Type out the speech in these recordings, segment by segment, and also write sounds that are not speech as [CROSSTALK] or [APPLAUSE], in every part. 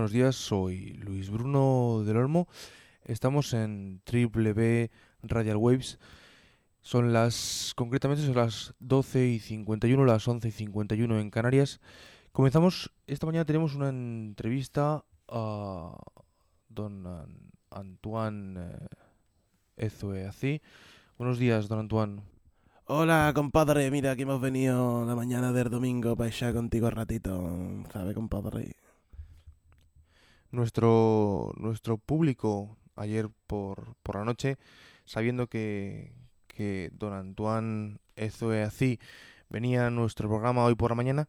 Buenos días, soy Luis Bruno del Olmo. Estamos en W Radial Waves. Son las, concretamente son las 12 y 51, las 11 y 51 en Canarias. Comenzamos, esta mañana tenemos una entrevista a don An- Antoine eh, Ezue Ací. Buenos días, don Antoine. Hola, compadre. Mira, aquí hemos venido la mañana del domingo para echar contigo un ratito. ¿Sabe, compadre? Nuestro, nuestro público ayer por, por la noche, sabiendo que, que don Antoine Ezue Ací venía a nuestro programa hoy por la mañana,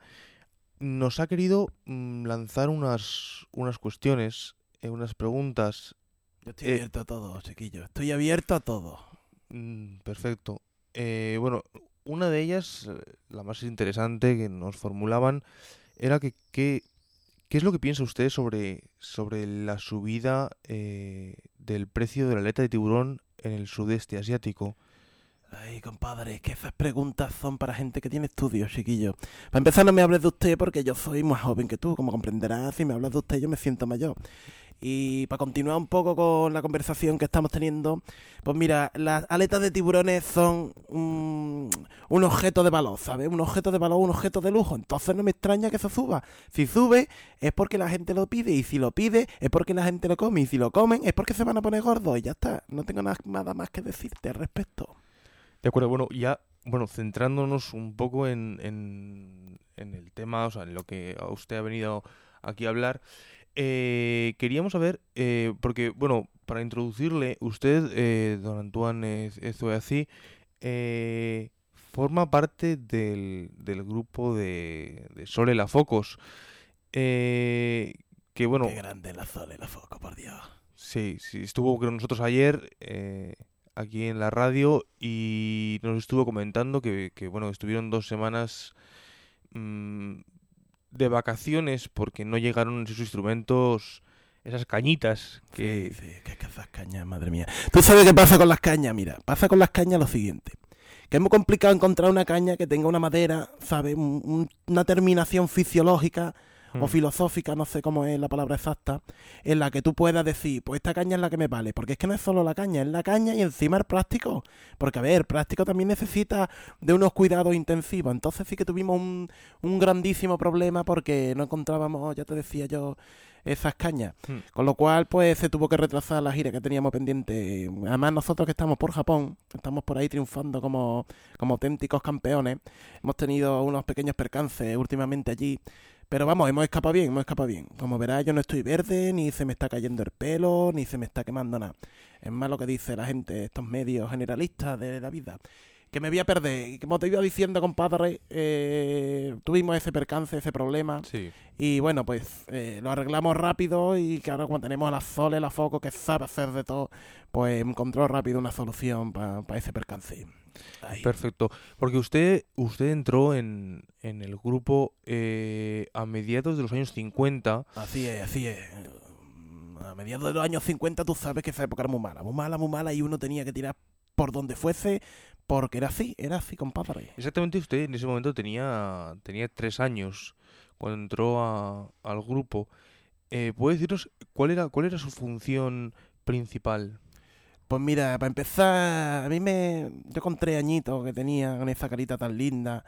nos ha querido mm, lanzar unas, unas cuestiones, eh, unas preguntas. Yo estoy Eh. abierto a todo, chiquillo. Estoy abierto a todo. Mm, perfecto. Eh, bueno, una de ellas, la más interesante que nos formulaban, era que, que- ¿qué es lo que piensa usted sobre, sobre la subida eh, del precio de la aleta de tiburón en el sudeste asiático? Ay, compadre, es que esas preguntas son para gente que tiene estudios, chiquillo. Para empezar, no me hables de usted porque yo soy más joven que tú. Como comprenderás, si me hablas de usted, yo me siento mayor. Y para continuar un poco con la conversación que estamos teniendo, pues mira, las aletas de tiburones son un, objeto de valor, ¿sabes? Un objeto de valor, un objeto de lujo. Entonces no me extraña que eso suba. Si sube es porque la gente lo pide y si lo pide es porque la gente lo come y si lo comen es porque se van a poner gordos y ya está. No tengo na- nada más que decirte al respecto. De acuerdo, bueno, ya, bueno, centrándonos un poco en, en, en el tema, o sea, en lo que usted ha venido aquí a hablar, eh, queríamos saber, eh, porque, bueno, para introducirle, usted, eh, don Antoine Ez- Ezueací, eh, forma parte del, del grupo de, de Sole La Focos, eh, que, bueno, Qué grande la Sole, la foco, por Dios. Sí, sí, estuvo con nosotros ayer eh, aquí en la radio y nos estuvo comentando que, que, bueno, estuvieron dos semanas mm, de vacaciones porque no llegaron sus instrumentos, esas cañitas que... Sí, sí, que, que cañas, madre mía. ¿Tú sabes qué pasa con las cañas? Mira, pasa con las cañas lo siguiente. Que es muy complicado encontrar una caña que tenga una madera, ¿sabes? Un- un- una terminación fisiológica o Mm. filosófica, no sé cómo es la palabra exacta, en la que tú puedas decir, pues esta caña es la que me vale. Porque es que no es solo la caña, es la caña y encima el plástico. Porque, a ver, el plástico también necesita de unos cuidados intensivos. Entonces sí que tuvimos un, un grandísimo problema porque no encontrábamos, ya te decía yo, esas cañas. Mm. Con lo cual, pues se tuvo que retrasar la gira que teníamos pendiente. Además, nosotros que estamos por Japón, estamos por ahí triunfando como, como auténticos campeones. Hemos tenido unos pequeños percances últimamente allí. Pero vamos, hemos escapado bien, hemos escapado bien. Como verás, yo no estoy verde, ni se me está cayendo el pelo, ni se me está quemando nada. Es más lo que dice la gente, estos medios generalistas de la vida. Que me voy a perder. Y como te iba diciendo, compadre, eh, tuvimos ese percance, ese problema. Sí, Y bueno, pues eh, lo arreglamos rápido y ahora cuando tenemos a la Sole, la Foco, que sabe hacer de todo, pues encontró rápido una solución para ese percance. Ay. perfecto. Porque usted, usted entró en, en el grupo eh, a mediados de los años 50. Así es, así es. A mediados de los años 50 tú sabes que esa época era muy mala, muy mala, muy mala y uno tenía que tirar por donde fuese porque era así, era así, compadre. Exactamente usted en ese momento tenía, tenía tres años cuando entró a- al grupo. Eh, ¿puede decirnos cuál era, cuál era su función principal? Pues mira, para empezar, a mí me. Yo con tres añitos que tenía, con esa carita tan linda,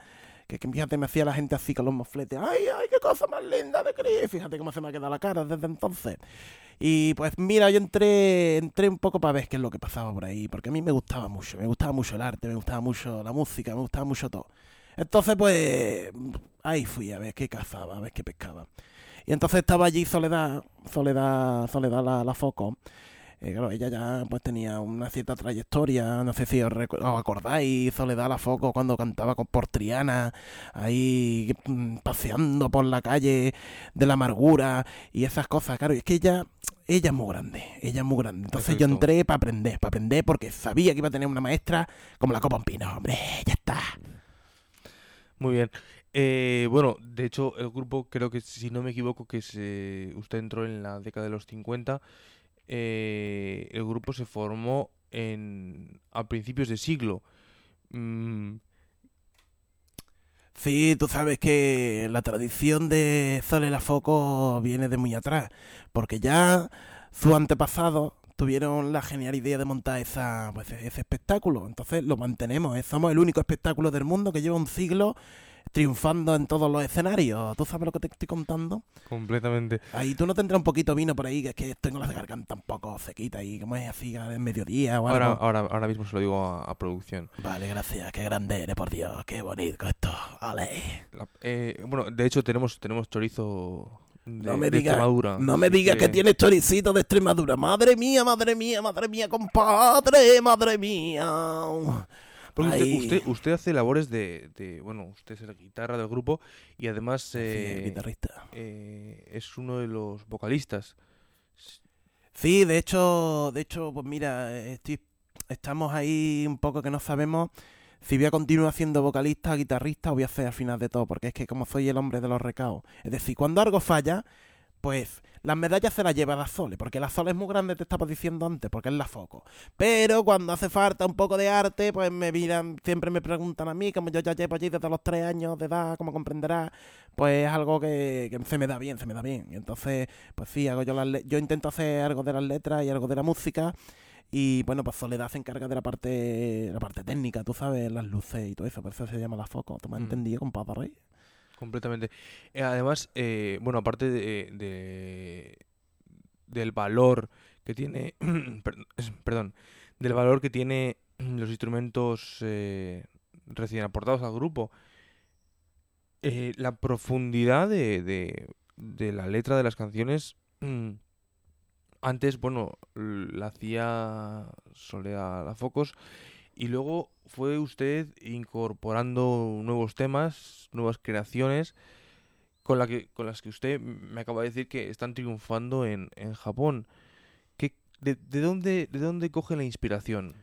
que, que fíjate, me hacía la gente así con los mofletes. ¡Ay, ay, qué cosa más linda de creer! Fíjate cómo se me ha quedado la cara desde entonces. Y pues mira, yo entré, entré un poco para ver qué es lo que pasaba por ahí, porque a mí me gustaba mucho, me gustaba mucho el arte, me gustaba mucho la música, me gustaba mucho todo. Entonces, pues, ahí fui a ver qué cazaba, a ver qué pescaba. Y entonces estaba allí Soledad, Soledad, Soledad la Foco. Eh, claro, ella ya pues tenía una cierta trayectoria, no sé si os, os acordáis, Soledad la Foco cuando cantaba con por Triana, ahí mm, paseando por la calle de la amargura y esas cosas, claro, y es que ella, ella es muy grande, ella es muy grande. Entonces yo entré para aprender, para aprender porque sabía que iba a tener una maestra como la Copa un Pino, hombre, ya está. Muy bien. Eh, bueno, de hecho, el grupo, creo que si no me equivoco, que se, usted entró en la década de los 50. Eh, el grupo se formó en, a principios de siglo. Mm, Sí, tú sabes que la tradición de Sole la Foco viene de muy atrás, porque ya sus antepasados tuvieron la genial idea de montar esa, pues, ese espectáculo. Entonces lo mantenemos, ¿eh? somos el único espectáculo del mundo que lleva un siglo triunfando en todos los escenarios. ¿Tú sabes lo que te estoy contando? completamente. Ahí tú no tendrás un poquito de vino por ahí, que es que tengo la garganta un poco sequita y como es así al mediodía o algo. Ahora, ahora, ahora mismo se lo digo a, a producción. Vale, gracias, qué grande eres, por Dios, qué bonito esto. Ale. La- eh, bueno, de hecho tenemos, tenemos chorizo de, No me digas, Extremadura. no me así digas que tienes choricito de Extremadura. Madre mía, madre mía, madre mía, compadre, madre mía. Porque usted, usted, usted hace labores de, de- Bueno, usted es la guitarra del grupo y además Sí, eh, guitarrista. eh, es uno de los vocalistas. Sí, de hecho, de hecho, pues mira, estoy, estamos ahí un poco que no sabemos si voy a continuar siendo vocalista, guitarrista o voy a hacer al final de todo, porque es que como soy el hombre de los recaos. Es decir, cuando algo falla, pues las medallas se las lleva la Sole, porque la Sole es muy grande, te estaba diciendo antes, porque es la foco. Pero cuando hace falta un poco de arte, pues me miran, siempre me preguntan a mí, como yo ya llevo allí desde los tres años de edad, como comprenderás, pues es algo que, que se me da bien, se me da bien. Y entonces, pues sí, hago yo las le- yo intento hacer algo de las letras y algo de la música. Y bueno, pues Soledad se encarga de la parte, la parte técnica, tú sabes, las luces y todo eso, por eso se llama la foco. ¿Tú me has Mm. entendido, compadre? Completamente. Eh, además, eh, bueno, aparte de, de- del valor que tiene, [CLEARS THROAT] per- perdón, del valor que tiene [CLEARS THROAT] los instrumentos eh, recién aportados al grupo, la profundidad de, de- la letra de las canciones, [CLEARS THROAT] antes, bueno, la hacía Soledad La Focos y luego fue usted incorporando nuevos temas, nuevas creaciones, con, la que, con las que usted me acaba de decir que están triunfando en, Japón. ¿Qué, de, de dónde, ¿De dónde coge la inspiración?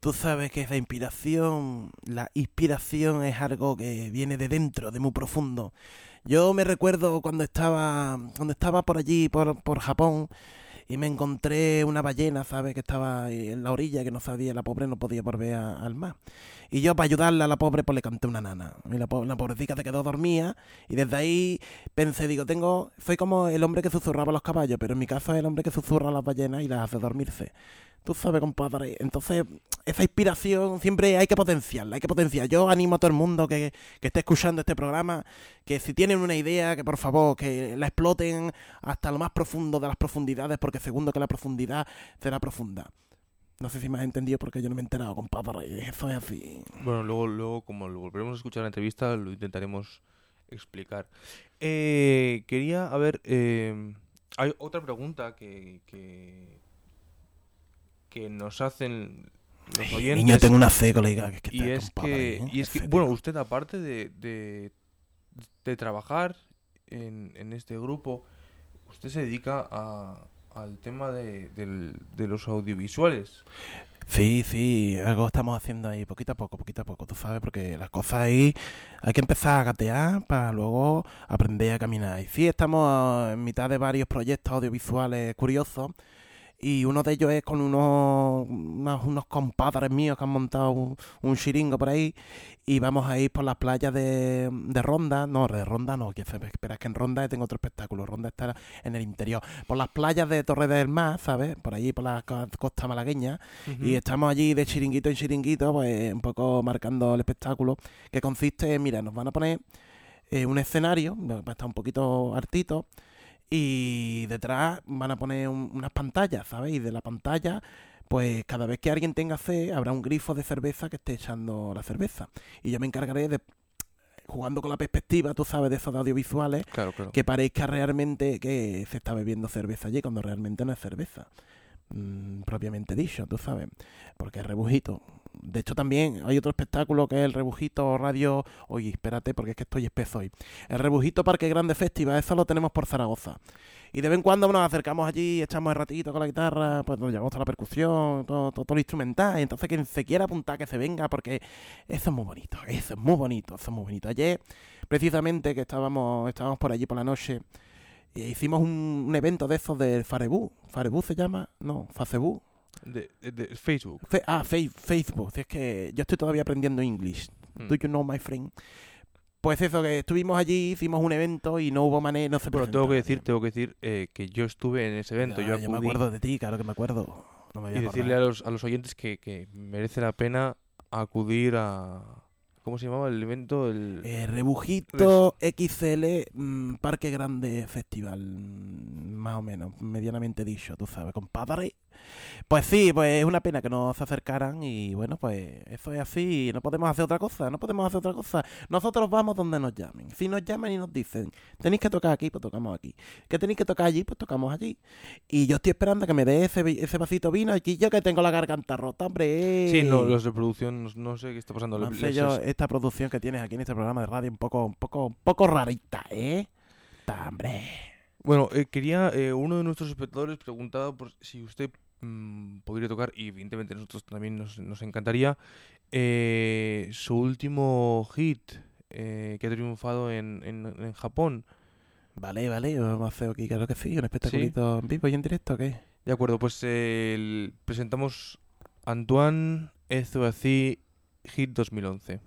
Tú sabes que esa inspiración, la inspiración es algo que viene de dentro, de muy profundo. Yo me recuerdo cuando estaba, cuando estaba por allí, por Japón, y me encontré una ballena, ¿sabes? Que estaba en la orilla, que no sabía, la pobre no podía volver a- al mar. Y yo para ayudarla a la pobre, pues le canté una nana. Y la, la pobrecita se quedó dormida, y desde ahí pensé, digo, tengo, soy como el hombre que susurraba a los caballos, pero en mi caso es el hombre que susurra a las ballenas y las hace dormirse. Tú sabes, compadre. Entonces, esa inspiración siempre hay que potenciarla, hay que potenciar. Yo animo a todo el mundo que, que esté escuchando este programa, que si tienen una idea, que por favor, que la exploten hasta lo más profundo de las profundidades, porque segundo que la profundidad será profunda. No sé si me has entendido porque yo no me he enterado, compadre. Eso es así. Bueno, luego, luego como lo volveremos a escuchar en la entrevista, lo intentaremos explicar. Eh, quería, a ver, eh, hay otra pregunta que, que, que nos hacen los oyentes. Niño, tengo una C, colega. Que y es que, ¿eh? y es que, bueno, usted aparte de, de, de trabajar en, en este grupo, usted se dedica a, al tema de, del- de los audiovisuales. Sí, sí, algo estamos haciendo ahí, poquito a poco, poquito a poco, tú sabes, porque las cosas ahí hay que empezar a gatear para luego aprender a caminar. Y sí, estamos en mitad de varios proyectos audiovisuales curiosos y uno de ellos es con unos, unos, unos compadres míos que han montado un, un chiringo por ahí y vamos a ir por las playas de, de Ronda, no, de Ronda no, que espera, es que en Ronda tengo otro espectáculo, Ronda está en el interior, por las playas de Torre del Mar, ¿sabes? Por allí, por la co- costa malagueña, y estamos allí de chiringuito en chiringuito, pues un poco marcando el espectáculo, que consiste en, mira, nos van a poner eh, un escenario, va a estar un poquito hartito, y detrás van a poner un- unas pantallas, ¿sabes? Y de la pantalla, pues cada vez que alguien tenga sed, habrá un grifo de cerveza que esté echando la cerveza. Y yo me encargaré de, jugando con la perspectiva, tú sabes, de esos audiovisuales, Claro, claro. que parezca realmente que se está bebiendo cerveza allí, cuando realmente no es cerveza. Mm, propiamente dicho, tú sabes, porque es rebujito. De hecho, también hay otro espectáculo que es el Rebujito Radio. Oye, espérate, porque es que estoy espeso hoy. El Rebujito Parque Grande Festival, eso lo tenemos por Zaragoza. Y de vez en cuando nos acercamos allí, echamos el ratito con la guitarra, pues nos llevamos toda la percusión, todo, todo, todo lo instrumental. Entonces, quien se quiera apuntar, que se venga, porque eso es muy bonito, eso es muy bonito, eso es muy bonito. Ayer, precisamente, que estábamos, estábamos por allí por la noche, e hicimos un, un evento de esos del Farebú. ¿Farebú se llama? No, Facebú. De, de- de Facebook. Fe- ah, Facebook. Es que yo estoy todavía aprendiendo inglés. Mm. Do you know my friend? Pues eso, que estuvimos allí, hicimos un evento y no hubo manera, no se Bueno, tengo que decir, tengo que decir eh, que yo estuve en ese evento. Yo yo me acuerdo de ti, claro que me acuerdo. No me y había decirle a los, a los oyentes que, que merece la pena acudir a... ¿Cómo se llamaba el evento? El... Eh, Rebujito XL mm, Parque Grande Festival, más o menos, medianamente dicho, tú sabes, compadre. Pues sí, pues es una pena que no se acercaran y bueno, pues eso es así, no podemos hacer otra cosa, no podemos hacer otra cosa. Nosotros vamos donde nos llamen. Si nos llaman y nos dicen, tenéis que tocar aquí, pues tocamos aquí. Que tenéis que tocar allí, pues tocamos allí. Y yo estoy esperando que me dé ese, ese vasito vino aquí, yo que tengo la garganta rota, hombre. Sí, no, los de producción, no, sé qué está pasando. No sé yo, esta producción que tienes aquí en este programa de radio un poco, un poco, un poco rarita, ¿eh? Ta, hombre. Bueno, eh, quería, eh, uno de nuestros espectadores preguntaba por si usted mm, podría tocar, y evidentemente nosotros también nos, nos encantaría, eh, su último hit eh, que ha triunfado en, en, en Japón. Vale, vale, vamos a hacer aquí, claro que sí, un espectaculito en vivo y en directo, ¿o ¿qué? De acuerdo, pues el- presentamos Antoine Ezoazi Hit 2011.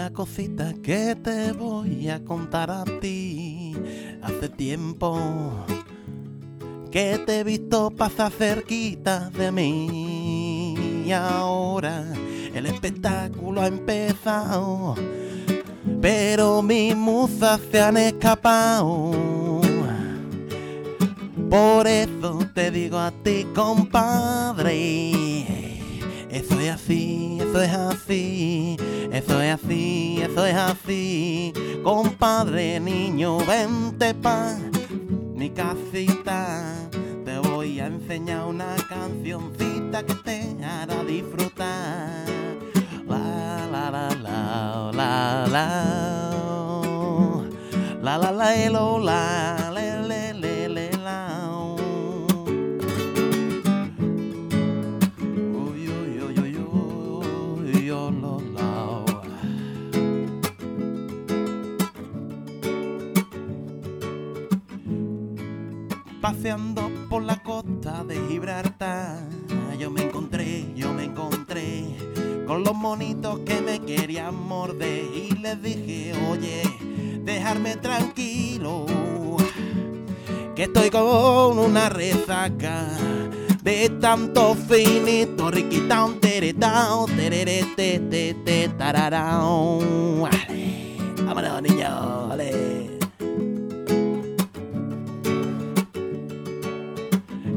Una cosita que te voy a contar a ti. Hace tiempo que te he visto pasar cerquita de mí. Y ahora el espectáculo ha empezado. Pero mis musas se han escapado. Por eso te digo a ti, compadre. Eso es así, eso es así, eso es así, eso es así. Compadre niño, vente pa' mi casita. Te voy a enseñar una cancioncita que te hará disfrutar. La la la la la la. La la la elo, la le Por la costa de Gibraltar, yo me encontré, yo me encontré con los monitos que me querían morder y les dije, oye, dejarme tranquilo, que estoy con una resaca de tanto finito, riquitao, teretao, tererete, te, te, tararao. Vámonos, niños,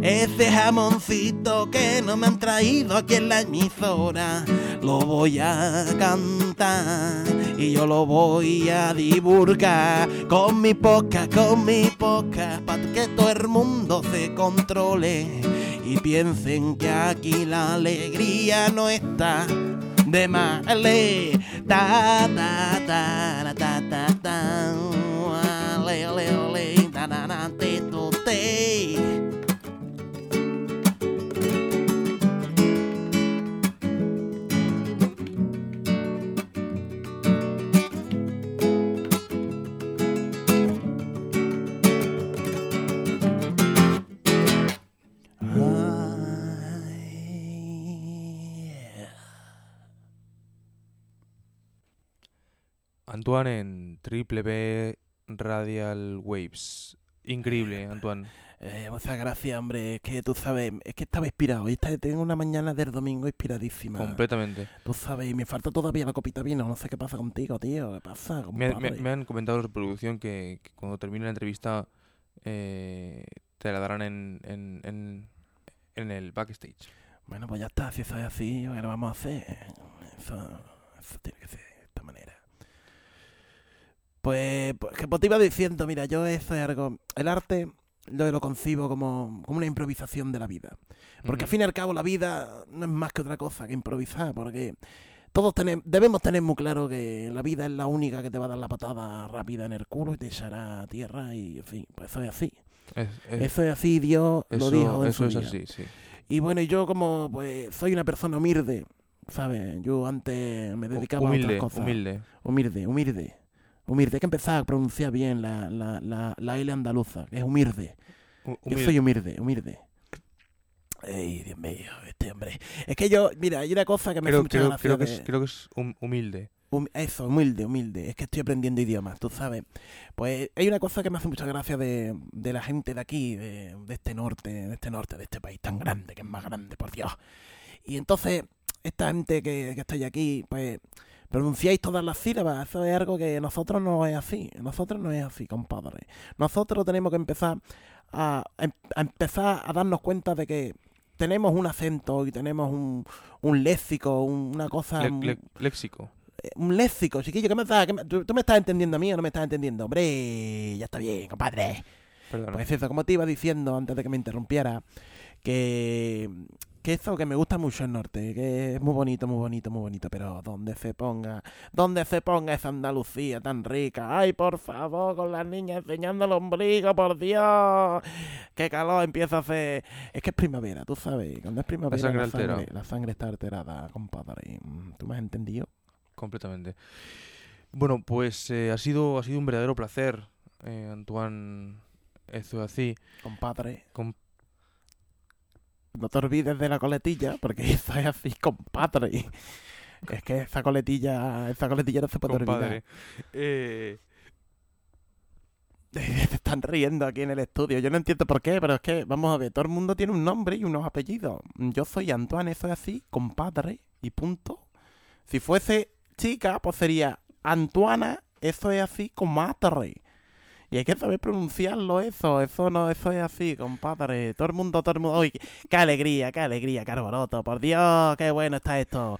Ese jamoncito que no me han traído aquí en la emisora, lo voy a cantar y yo lo voy a divulgar con mi poca, con mi poca, para que todo el mundo se controle y piensen que aquí la alegría no está de male. Ta ta ta ta ta ta ta. Antoine en Triple B Radial Waves. Increíble, Antoine. Eh, muchas gracias, hombre. Es que tú sabes, es que estaba inspirado. Y tengo una mañana del domingo inspiradísima. Completamente. Tú sabes, y me falta todavía la copita de vino. No sé qué pasa contigo, tío. ¿Qué pasa, Me, me- me han comentado los de producción que, que cuando termine la entrevista eh, te la darán en, en, en, en el backstage. Bueno, pues ya está. Si eso es así, ¿qué lo vamos a hacer? Eso, eso tiene que ser de esta manera. Pues, pues, que pues te iba diciendo, mira, yo eso es algo... El arte yo lo concibo como, como una improvisación de la vida. Porque al fin y al cabo la vida no es más que otra cosa que improvisar, porque todos tenemos, debemos tener muy claro que la vida es la única que te va a dar la patada rápida en el culo y te echará a tierra y, en fin, pues eso es así. Es- es- Eso es así, Dios eso lo dijo en eso su es día. así, sí. Y bueno, y yo como pues soy una persona humilde, ¿sabes? Yo antes me dedicaba a otras cosas. humilde. Humilde, humilde. Humilde. Hay que empezar a pronunciar bien la, la, la, la L andaluza, que es humilde. Hu- Yo soy humilde, humilde. Ay, Dios mío, este hombre. Es que yo, mira, hay una cosa que me hace mucha creo, gracia creo que de- es, creo que es hum- humilde. Hum- eso, humilde, humilde. Es que estoy aprendiendo idiomas, tú sabes. Pues hay una cosa que me hace mucha gracia de, de la gente de aquí, de, de este norte, de este norte, de este país tan grande, que es más grande, por Dios. Y entonces, esta gente que, que estáis aquí, pues pronunciáis todas las sílabas. Eso es algo que nosotros no es así. Nosotros no es así, compadre. Nosotros tenemos que empezar a, a empezar a darnos cuenta de que tenemos un acento y tenemos un, un léxico, un- una cosa... Le- le- léxico. eh, un léxico, chiquillo, ¿qué me estás? qué me- ¿Tú, tú me estás entendiendo a mí o no me estás entendiendo? Hombre, ya está bien, compadre. Perdona. Pues eso, como te iba diciendo antes de que me interrumpiera, que, que eso, que me gusta mucho el norte, que es muy bonito, muy bonito, muy bonito, pero donde se ponga, donde se ponga esa Andalucía tan rica, ay, por favor, con las niñas enseñando el ombligo, por Dios, qué calor empieza a hacer, es que es primavera, tú sabes, cuando es primavera sangre la sangre, la sangre está alterada, compadre, ¿tú me has entendido? Completamente. Bueno, pues eh, ha sido ha sido un verdadero placer, eh, Antoine Eso así. Compadre. Com- No te olvides de la coletilla, porque [LAUGHS] eso es así, compadre. Es que esa coletilla, esa coletilla no se puede compadre. Eh, olvidar. [LAUGHS] Se están riendo aquí en el estudio. Yo no entiendo por qué, pero es que, vamos a ver, todo el mundo tiene un nombre y unos apellidos. Yo soy Antoine, eso es así, compadre, y punto. Si fuese chica, pues sería Antuana, eso es así, comadre. Y hay que saber pronunciarlo eso, eso no, eso es así, compadre. Todo el mundo, todo el mundo. ¡Uy, qué alegría, qué alegría, qué alboroto! Por Dios, qué bueno está esto.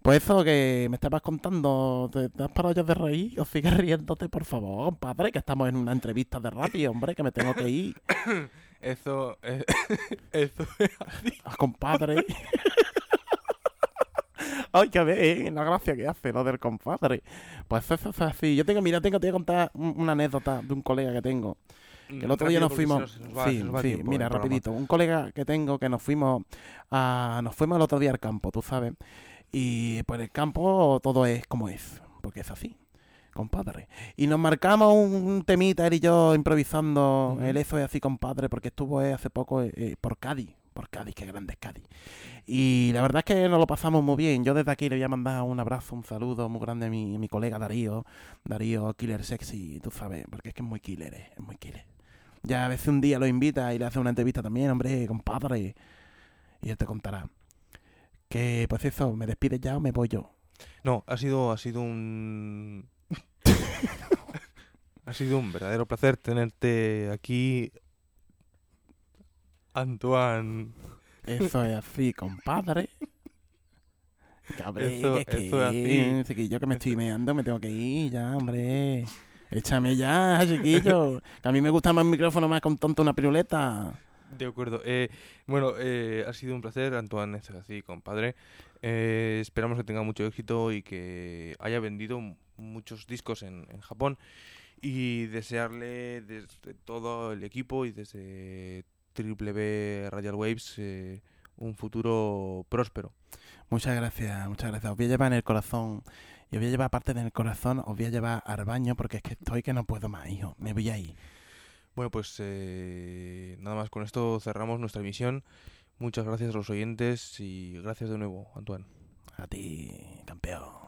Pues eso que me estabas contando, ¿te, te has parado ya de reír? ¿O sigues [LAUGHS] riéndote, por favor, compadre? Que estamos en una entrevista de radio, hombre, que me tengo que ir. [COUGHS] eso, eh, [COUGHS] eso Ah, compadre. [LAUGHS] Ay, que ve, la gracia que hace lo del compadre. Pues eso es así. Yo tengo, mira, tengo, te voy a contar un- una anécdota de un colega que tengo. Que el otro día nos fuimos. sí, sí, mira, rapidito. Un colega que tengo que nos fuimos a, nos fuimos el otro día al campo, tú sabes. Y pues el campo todo es como es, porque es así, compadre. Y nos marcamos un temita, él y yo, improvisando el eso es así, compadre, porque estuvo eh, hace poco eh, eh, por Cádiz. Por Cádiz, qué grande es Cádiz. Y la verdad es que nos lo pasamos muy bien. Yo desde aquí le voy a mandar un abrazo, un saludo muy grande a mi, a mi colega Darío. Darío, killer sexy, tú sabes, porque es que es muy killer, eh, es muy killer. Ya a veces un día lo invita y le hace una entrevista también, hombre, compadre. Y él te contará. Que pues eso, ¿me despides ya o me voy yo? No, ha sido, ha sido un. [LAUGHS] [LAUGHS] ha sido un verdadero placer tenerte aquí, Antoine. Eso es así, compadre. Cabrón, Eso- es que, eso es así. chiquillo, que me estoy meando, me tengo que ir ya, hombre. Échame ya, [LAUGHS] chiquillo. Que a mí me gusta más el micrófono más con tonto una piruleta. De acuerdo. Eh, bueno, eh, ha sido un placer, Antoine, es así, compadre. Eh, esperamos que tenga mucho éxito y que haya vendido muchos discos en, en Japón. Y desearle desde todo el equipo y desde Triple B Radial Waves eh, un futuro próspero. Muchas gracias, muchas gracias. Os voy a llevar en el corazón. Y os voy a llevar aparte del corazón, os voy a llevar al baño porque es que estoy que no puedo más, hijo. Me voy a ir. Bueno, pues eh, nada más con esto cerramos nuestra emisión. Muchas gracias a los oyentes y gracias de nuevo, Antoine. A ti, campeón.